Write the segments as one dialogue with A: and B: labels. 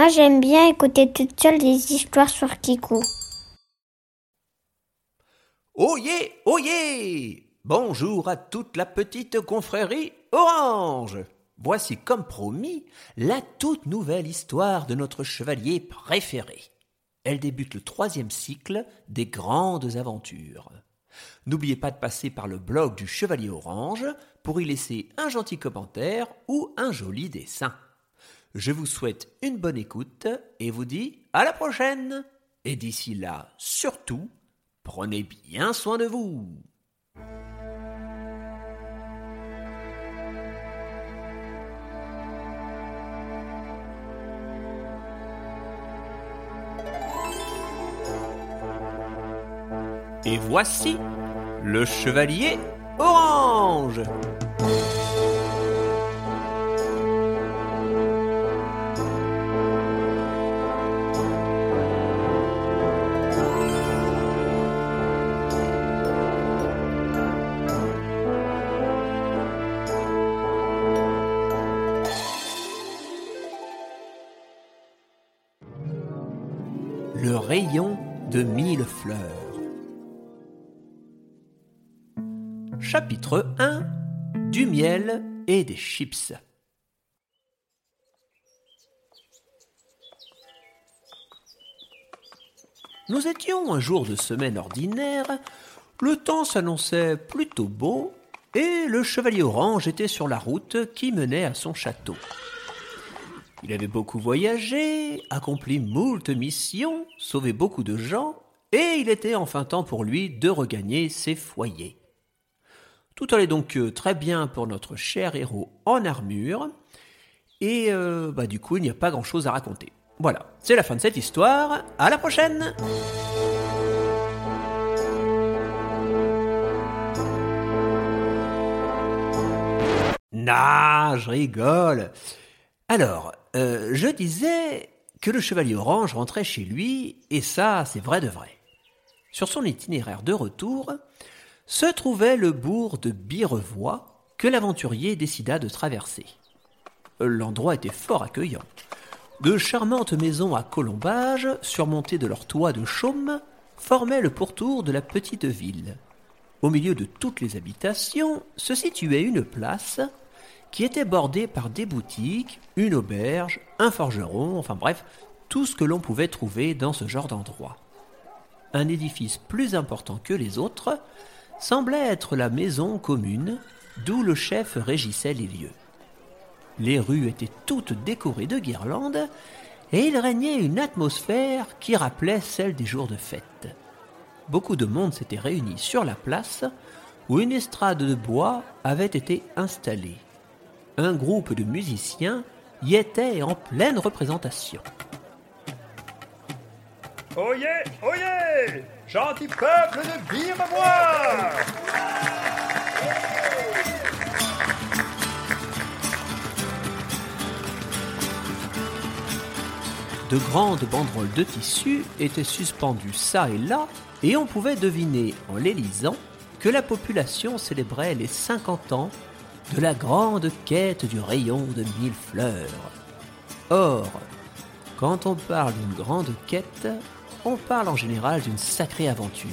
A: Moi, j'aime bien écouter toute seule des histoires sur Kiku.
B: Oyez, oyez Bonjour à toute la petite confrérie Orange Voici comme promis la toute nouvelle histoire de notre chevalier préféré. Elle débute le troisième cycle des grandes aventures. N'oubliez pas de passer par le blog du Chevalier Orange pour y laisser un gentil commentaire ou un joli dessin. Je vous souhaite une bonne écoute et vous dis à la prochaine. Et d'ici là, surtout, prenez bien soin de vous. Et voici le chevalier orange. Chapitre 1 Du miel et des chips. Nous étions un jour de semaine ordinaire, le temps s'annonçait plutôt beau, et le chevalier orange était sur la route qui menait à son château. Il avait beaucoup voyagé, accompli moult missions, sauvé beaucoup de gens, et il était enfin temps pour lui de regagner ses foyers. Tout allait donc euh, très bien pour notre cher héros en armure, et euh, bah, du coup il n'y a pas grand-chose à raconter. Voilà, c'est la fin de cette histoire, à la prochaine Nah, je rigole. Alors, euh, je disais que le chevalier orange rentrait chez lui, et ça, c'est vrai de vrai. Sur son itinéraire de retour, se trouvait le bourg de Birevois que l'aventurier décida de traverser. L'endroit était fort accueillant. De charmantes maisons à colombages, surmontées de leurs toits de chaume, formaient le pourtour de la petite ville. Au milieu de toutes les habitations se situait une place qui était bordée par des boutiques, une auberge, un forgeron, enfin bref, tout ce que l'on pouvait trouver dans ce genre d'endroit. Un édifice plus important que les autres semblait être la maison commune d'où le chef régissait les lieux. Les rues étaient toutes décorées de guirlandes et il régnait une atmosphère qui rappelait celle des jours de fête. Beaucoup de monde s'était réuni sur la place où une estrade de bois avait été installée. Un groupe de musiciens y était en pleine représentation.
C: Oyez, oyez Gentil peuple de
B: De grandes banderoles de tissu étaient suspendues çà et là, et on pouvait deviner en les lisant que la population célébrait les 50 ans de la grande quête du rayon de mille fleurs. Or, quand on parle d'une grande quête, on parle en général d'une sacrée aventure.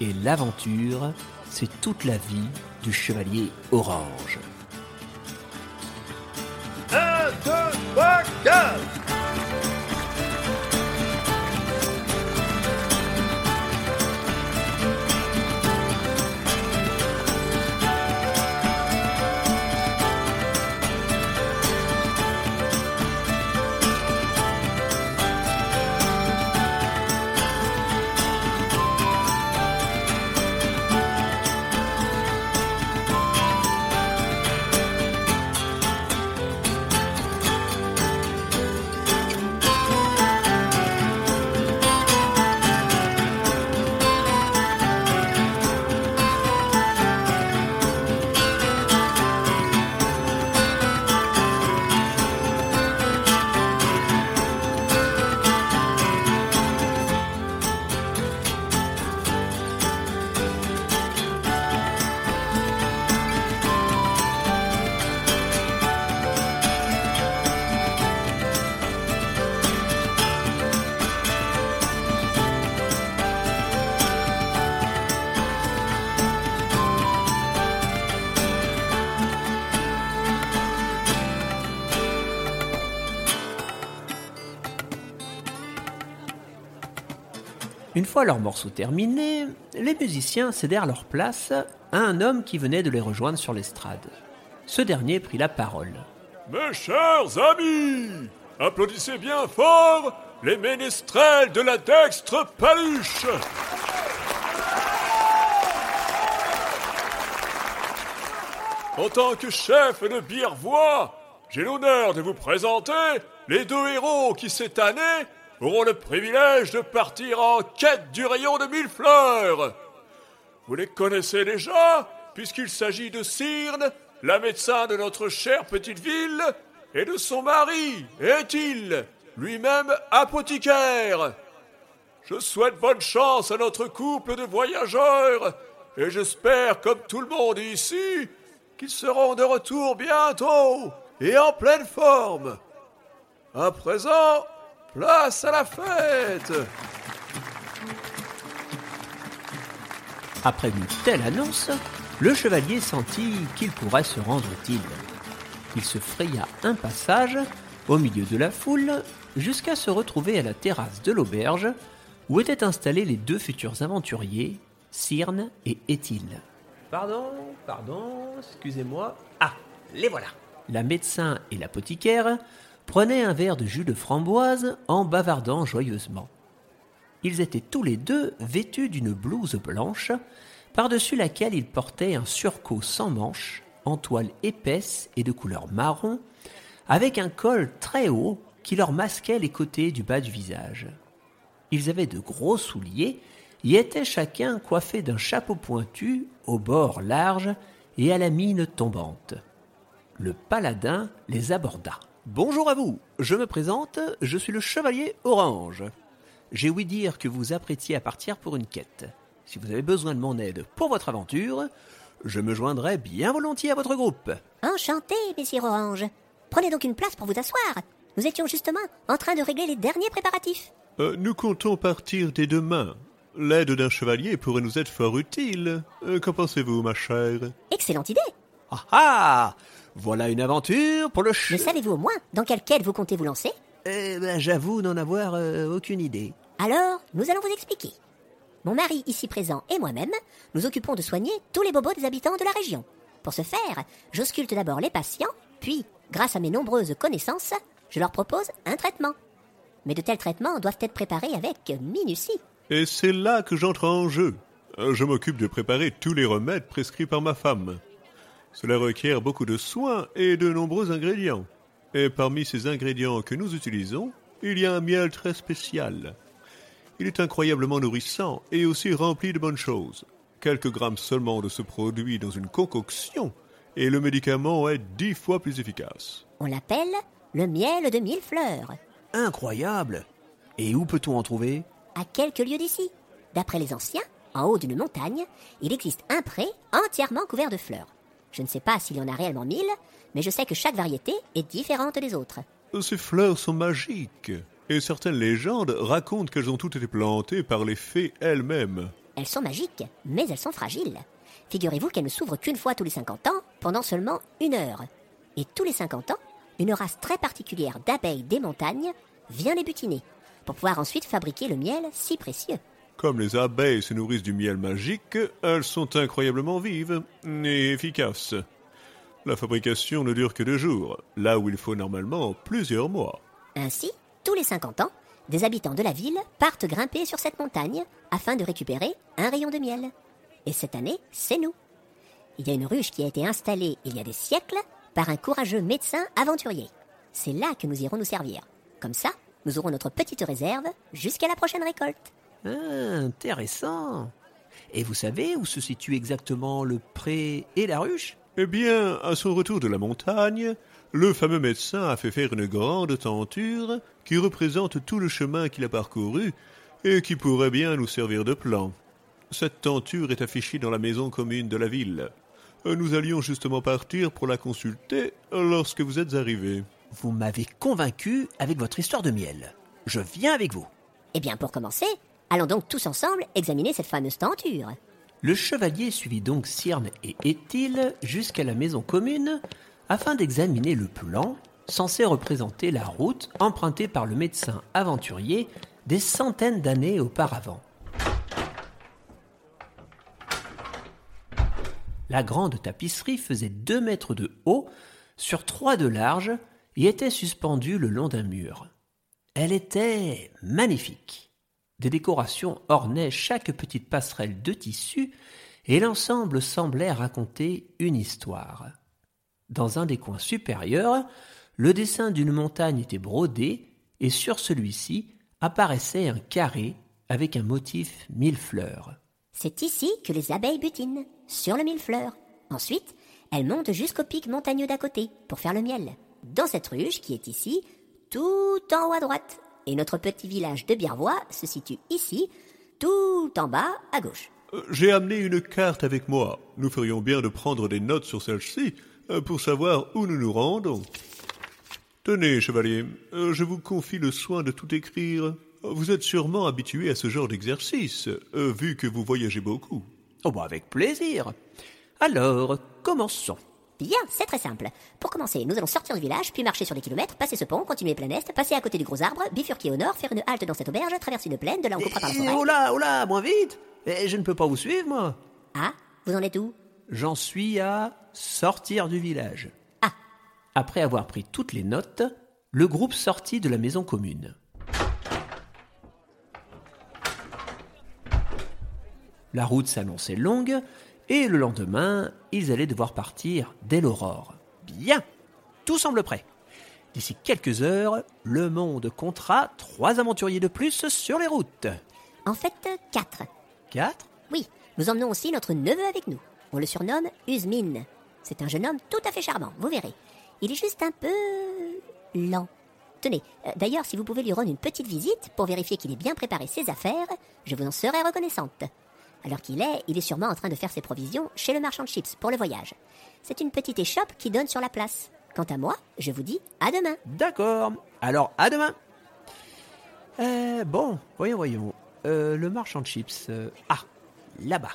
B: Et l'aventure, c'est toute la vie du chevalier orange.
C: 1, 2, 3, 4 «
B: Une fois leur morceau terminé, les musiciens cédèrent leur place à un homme qui venait de les rejoindre sur l'estrade. Ce dernier prit la parole.
C: Mes chers amis, applaudissez bien fort les ménestrels de la dextre paluche. En tant que chef de Birevoix, j'ai l'honneur de vous présenter les deux héros qui cette année auront le privilège de partir en quête du rayon de mille fleurs. Vous les connaissez déjà, puisqu'il s'agit de Cyrne, la médecin de notre chère petite ville, et de son mari, est-il, lui-même apothicaire. Je souhaite bonne chance à notre couple de voyageurs, et j'espère, comme tout le monde ici, qu'ils seront de retour bientôt et en pleine forme. À présent, place à la fête.
B: Après une telle annonce, le chevalier sentit qu'il pourrait se rendre utile. Il se fraya un passage au milieu de la foule jusqu'à se retrouver à la terrasse de l'auberge où étaient installés les deux futurs aventuriers, Cyrne et Éthyle. Pardon, pardon, excusez-moi. Ah, les voilà. La médecin et l'apothicaire prenaient un verre de jus de framboise en bavardant joyeusement. Ils étaient tous les deux vêtus d'une blouse blanche, par-dessus laquelle ils portaient un surcot sans manches, en toile épaisse et de couleur marron, avec un col très haut qui leur masquait les côtés du bas du visage. Ils avaient de gros souliers et étaient chacun coiffés d'un chapeau pointu au bord large et à la mine tombante. Le paladin les aborda. Bonjour à vous, je me présente, je suis le chevalier Orange. J'ai ouï dire que vous apprêtiez à partir pour une quête. Si vous avez besoin de mon aide pour votre aventure, je me joindrai bien volontiers à votre groupe.
D: Enchanté, messire Orange. Prenez donc une place pour vous asseoir. Nous étions justement en train de régler les derniers préparatifs.
E: Euh, nous comptons partir dès demain. L'aide d'un chevalier pourrait nous être fort utile. Euh, Qu'en pensez-vous, ma chère?
D: Excellente idée.
B: Ah ah Voilà une aventure pour le
D: Ne
B: che...
D: savez-vous au moins dans quelle quête vous comptez vous lancer?
B: Eh ben, j'avoue n'en avoir euh, aucune idée.
D: Alors, nous allons vous expliquer. Mon mari ici présent et moi-même nous occupons de soigner tous les bobos des habitants de la région. Pour ce faire, j'ausculte d'abord les patients, puis, grâce à mes nombreuses connaissances, je leur propose un traitement. Mais de tels traitements doivent être préparés avec minutie.
E: Et c'est là que j'entre en jeu. Euh, Je m'occupe de préparer tous les remèdes prescrits par ma femme. Cela requiert beaucoup de soins et de nombreux ingrédients. Et parmi ces ingrédients que nous utilisons, il y a un miel très spécial. Il est incroyablement nourrissant et aussi rempli de bonnes choses. Quelques grammes seulement de ce produit dans une concoction, et le médicament est dix fois plus efficace.
D: On l'appelle le miel de mille fleurs.
B: Incroyable Et où peut-on en trouver?
D: À quelques lieues d'ici. D'après les anciens, en haut d'une montagne, il existe un pré entièrement couvert de fleurs. Je ne sais pas s'il y en a réellement mille, mais je sais que chaque variété est différente des autres.
E: Ces fleurs sont magiques, et certaines légendes racontent qu'elles ont toutes été plantées par les fées elles-mêmes.
D: Elles sont magiques, mais elles sont fragiles. Figurez-vous qu'elles ne s'ouvrent qu'une fois tous les 50 ans, pendant seulement une heure. Et tous les 50 ans, une race très particulière d'abeilles des montagnes vient les butiner, pour pouvoir ensuite fabriquer le miel si précieux.
E: Comme les abeilles se nourrissent du miel magique, elles sont incroyablement vives et efficaces. La fabrication ne dure que deux jours, là où il faut normalement plusieurs mois.
D: Ainsi, tous les 50 ans, des habitants de la ville partent grimper sur cette montagne afin de récupérer un rayon de miel. Et cette année, c'est nous. Il y a une ruche qui a été installée il y a des siècles par un courageux médecin aventurier. C'est là que nous irons nous servir. Comme ça, nous aurons notre petite réserve jusqu'à la prochaine récolte.
B: Ah, intéressant. Et vous savez où se situe exactement le pré et la ruche?
E: Eh bien, à son retour de la montagne, le fameux médecin a fait faire une grande tenture qui représente tout le chemin qu'il a parcouru et qui pourrait bien nous servir de plan. Cette tenture est affichée dans la maison commune de la ville. Nous allions justement partir pour la consulter lorsque vous êtes arrivés.
B: Vous m'avez convaincu avec votre histoire de miel. Je viens avec vous.
D: Eh bien, pour commencer, Allons donc tous ensemble examiner cette fameuse tenture.
B: Le chevalier suivit donc Cyrne et Étil jusqu'à la maison commune afin d'examiner le plan censé représenter la route empruntée par le médecin aventurier des centaines d'années auparavant. La grande tapisserie faisait 2 mètres de haut sur 3 de large et était suspendue le long d'un mur. Elle était magnifique. Des décorations ornaient chaque petite passerelle de tissu, et l'ensemble semblait raconter une histoire. Dans un des coins supérieurs, le dessin d'une montagne était brodé, et sur celui-ci apparaissait un carré avec un motif mille fleurs.
D: C'est ici que les abeilles butinent, sur le mille-fleurs. Ensuite, elles montent jusqu'au pic montagneux d'à côté pour faire le miel. Dans cette ruche qui est ici, tout en haut à droite. Et notre petit village de Birvois se situe ici, tout en bas à gauche.
E: Euh, J'ai amené une carte avec moi. Nous ferions bien de prendre des notes sur celle-ci euh, pour savoir où nous nous rendons. Tenez, chevalier, euh, je vous confie le soin de tout écrire. Vous êtes sûrement habitué à ce genre d'exercice, euh, vu que vous voyagez beaucoup.
B: Oh, bah avec plaisir. Alors, commençons.
D: Bien, c'est très simple. Pour commencer, nous allons sortir du village, puis marcher sur des kilomètres, passer ce pont, continuer plein est, passer à côté du gros arbre, bifurquer au nord, faire une halte dans cette auberge, traverser une plaine, de là on coupera par la
B: Eh,
D: forêt.
B: oh là, oh là, moins vite Eh, Je ne peux pas vous suivre, moi.
D: Ah, vous en êtes où?
B: J'en suis à sortir du village.
D: Ah,
B: Après avoir pris toutes les notes, le groupe sortit de la maison commune. La route s'annonçait longue, et le lendemain, ils allaient devoir partir dès l'aurore. Bien, tout semble prêt. D'ici quelques heures, le monde comptera trois aventuriers de plus sur les routes.
D: en fait, quatre.
B: Quatre?
D: Oui, nous emmenons aussi notre neveu avec nous. On le surnomme Usmine. C'est un jeune homme tout à fait charmant, vous verrez. Il est juste un peu lent. Tenez, euh, d'ailleurs, si vous pouvez lui rendre une petite visite pour vérifier qu'il ait bien préparé ses affaires, je vous en serai reconnaissante. Alors qu'il est, il est sûrement en train de faire ses provisions chez le marchand de chips pour le voyage. C'est une petite échoppe qui donne sur la place. Quant à moi, je vous dis à demain.
B: D'accord. Alors, à demain. Euh, bon, voyons, voyons. Euh, le marchand de chips. euh, ah, là-bas.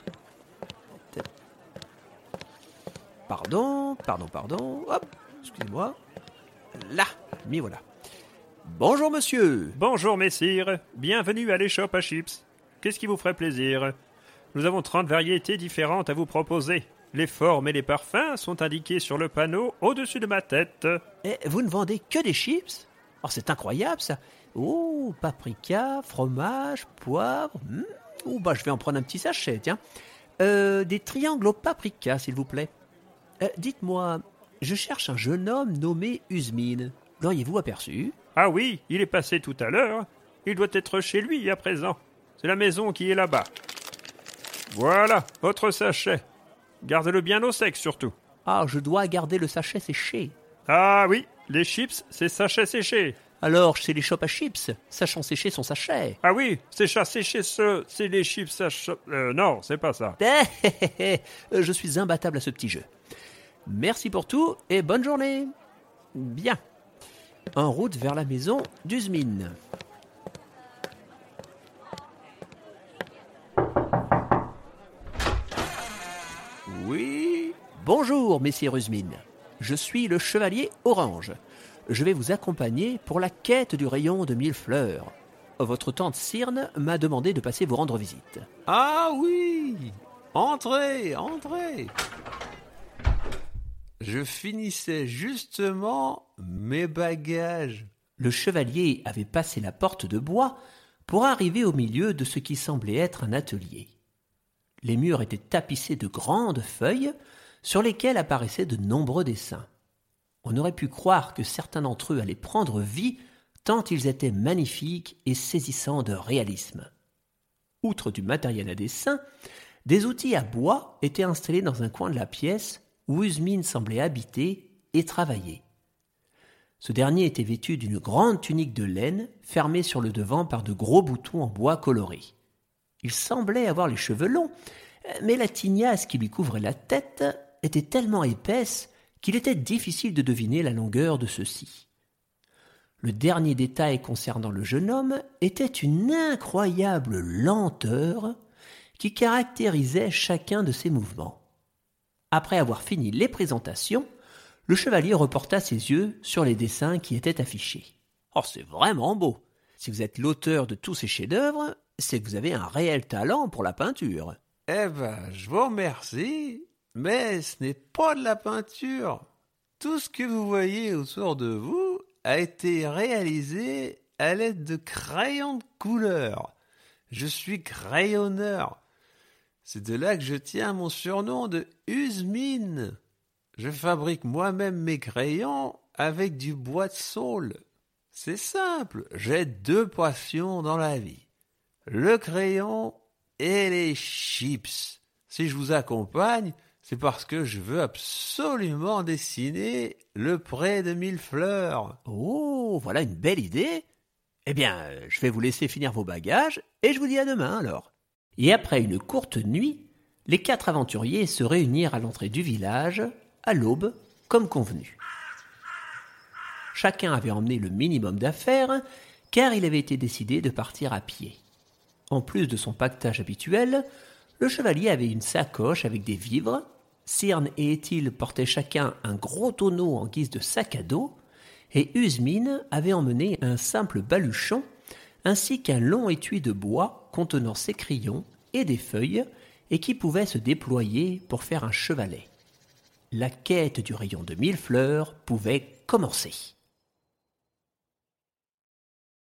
B: Pardon, pardon, pardon. Hop, excusez-moi. Là, m'y voilà. Bonjour, monsieur.
F: Bonjour messire, bienvenue à l'échoppe à chips. Qu'est-ce qui vous ferait plaisir? Nous avons 30 variétés différentes à vous proposer. Les formes et les parfums sont indiqués sur le panneau au-dessus de ma tête.
B: Eh, vous ne vendez que des chips? Oh, c'est incroyable, ça. Oh, paprika, fromage, poivre. hmm. Oh, bah, je vais en prendre un petit sachet, tiens. Euh, des triangles au paprika, s'il vous plaît. Euh, Dites-moi, je cherche un jeune homme nommé Usmine. L'auriez-vous aperçu?
F: Ah oui, il est passé tout à l'heure. Il doit être chez lui à présent. C'est la maison qui est là-bas. Voilà, votre sachet. Gardez-le bien au sec surtout.
B: Ah, je dois garder le sachet séché.
F: Ah oui, les chips, c'est sachet séché.
B: Alors, c'est les shops à chips, sachant sécher son sachet.
F: Ah oui, c'est chat séché ce, c'est les chips sachet. Euh, non, c'est pas ça.
B: Eh, je suis imbattable à ce petit jeu. Merci pour tout et bonne journée. Bien. En route vers la maison d'Usmine. Oui. Bonjour, messire Usmine. Je suis le chevalier Orange. Je vais vous accompagner pour la quête du rayon de mille fleurs. Votre tante Cyrne m'a demandé de passer vous rendre visite.
G: Ah oui Entrez, entrez Je finissais justement mes bagages.
B: Le chevalier avait passé la porte de bois pour arriver au milieu de ce qui semblait être un atelier. Les murs étaient tapissés de grandes feuilles sur lesquelles apparaissaient de nombreux dessins. On aurait pu croire que certains d'entre eux allaient prendre vie tant ils étaient magnifiques et saisissants de réalisme. Outre du matériel à dessin, des outils à bois étaient installés dans un coin de la pièce où Usmine semblait habiter et travailler. Ce dernier était vêtu d'une grande tunique de laine, fermée sur le devant par de gros boutons en bois coloré. Il semblait avoir les cheveux longs, mais la tignasse qui lui couvrait la tête était tellement épaisse qu'il était difficile de deviner la longueur de ceux-ci. Le dernier détail concernant le jeune homme était une incroyable lenteur qui caractérisait chacun de ses mouvements. Après avoir fini les présentations, le chevalier reporta ses yeux sur les dessins qui étaient affichés. Oh, c'est vraiment beau. Si vous êtes l'auteur de tous ces chefs-d'œuvre, c'est que vous avez un réel talent pour la peinture.
G: Eh ben, je vous remercie. Mais ce n'est pas de la peinture. Tout ce que vous voyez autour de vous a été réalisé à l'aide de crayons de couleur. Je suis crayonneur. C'est de là que je tiens mon surnom de Usmine. Je fabrique moi-même mes crayons avec du bois de saule. C'est simple, j'ai deux passions dans la vie. Le crayon et les chips. Si je vous accompagne, c'est parce que je veux absolument dessiner le pré de mille fleurs.
B: Oh, voilà une belle idée. Eh bien, euh, je vais vous laisser finir vos bagages et je vous dis à demain alors. Et après une courte nuit, les quatre aventuriers se réunirent à l'entrée du village, à l'aube, comme convenu. Chacun avait emmené le minimum d'affaires, car il avait été décidé de partir à pied. En plus de son pactage habituel, le chevalier avait une sacoche avec des vivres, Cyrne et Éthyle portaient chacun un gros tonneau en guise de sac à dos, et Usmine avait emmené un simple baluchon, ainsi qu'un long étui de bois contenant ses crayons et des feuilles, et qui pouvait se déployer pour faire un chevalet. La quête du rayon de mille fleurs pouvait commencer.